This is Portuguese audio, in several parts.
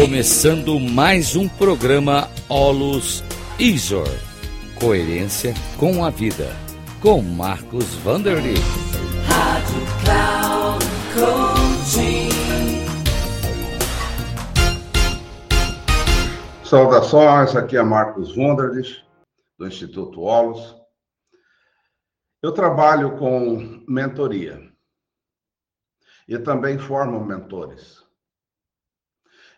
Começando mais um programa Olus Isor. Coerência com a vida. Com Marcos Vanderly. Rádio Cloud Coaching. Saudações, aqui é Marcos Vanderly, do Instituto Olus. Eu trabalho com mentoria e também formo mentores.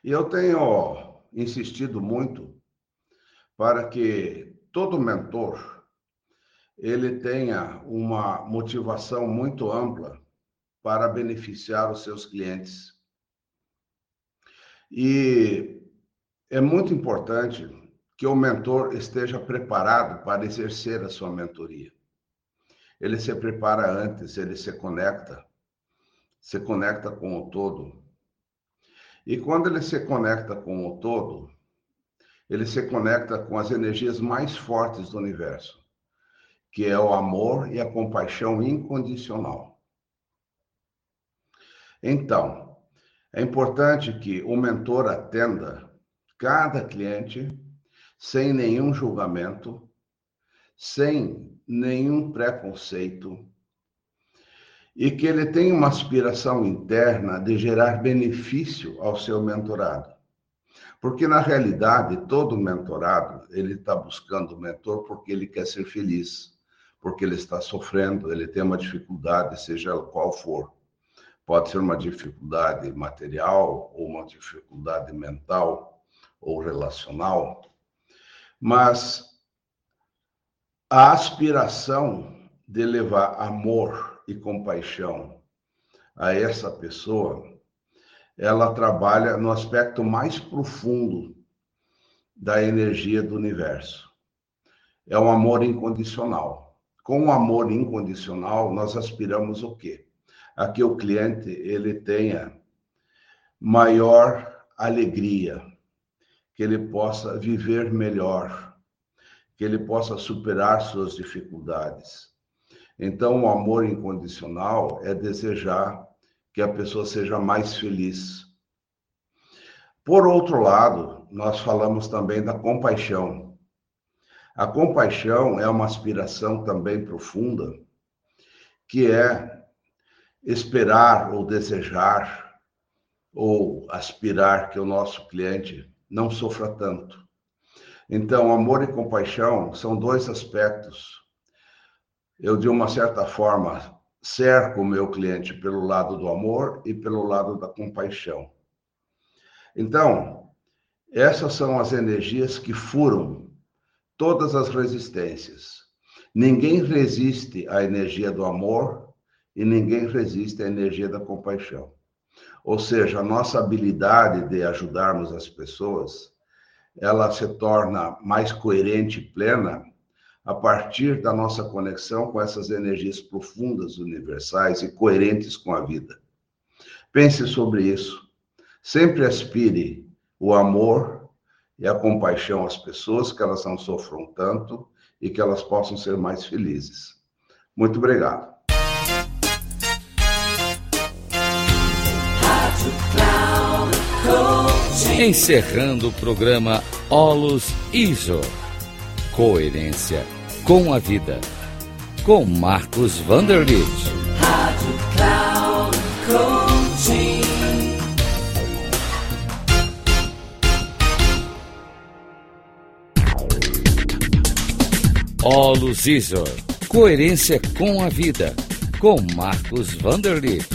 E eu tenho insistido muito para que todo mentor ele tenha uma motivação muito ampla para beneficiar os seus clientes. E é muito importante que o mentor esteja preparado para exercer a sua mentoria. Ele se prepara antes, ele se conecta, se conecta com o todo e quando ele se conecta com o todo, ele se conecta com as energias mais fortes do universo, que é o amor e a compaixão incondicional. Então, é importante que o mentor atenda cada cliente sem nenhum julgamento, sem nenhum preconceito, e que ele tem uma aspiração interna de gerar benefício ao seu mentorado. Porque, na realidade, todo mentorado, ele está buscando o mentor porque ele quer ser feliz, porque ele está sofrendo, ele tem uma dificuldade, seja qual for. Pode ser uma dificuldade material, ou uma dificuldade mental, ou relacional. Mas a aspiração de levar amor e compaixão a essa pessoa, ela trabalha no aspecto mais profundo da energia do universo. É um amor incondicional. Com o amor incondicional, nós aspiramos o quê? A que o cliente ele tenha maior alegria, que ele possa viver melhor, que ele possa superar suas dificuldades, então, o amor incondicional é desejar que a pessoa seja mais feliz. Por outro lado, nós falamos também da compaixão. A compaixão é uma aspiração também profunda, que é esperar ou desejar ou aspirar que o nosso cliente não sofra tanto. Então, amor e compaixão são dois aspectos eu, de uma certa forma, cerco o meu cliente pelo lado do amor e pelo lado da compaixão. Então, essas são as energias que furam todas as resistências. Ninguém resiste à energia do amor e ninguém resiste à energia da compaixão. Ou seja, a nossa habilidade de ajudarmos as pessoas, ela se torna mais coerente e plena a partir da nossa conexão com essas energias profundas, universais e coerentes com a vida. Pense sobre isso. Sempre aspire o amor e a compaixão às pessoas, que elas não sofram tanto e que elas possam ser mais felizes. Muito obrigado. Encerrando o programa Olus ISO Coerência com a vida. Com Marcos Vanderlit. Rádio Cloud Coaching. Olus Isor. Coerência com a vida. Com Marcos Vanderlit.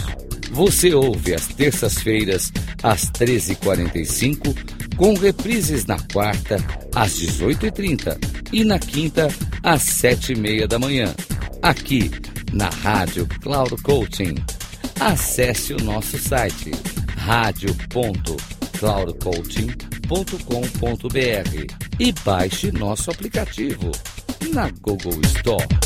Você ouve às terças-feiras, às 13h45, com reprises na quarta, às 18h30 e na quinta, às sete e meia da manhã, aqui na Rádio Cloud Coaching. Acesse o nosso site radio.cloudcoaching.com.br e baixe nosso aplicativo na Google Store.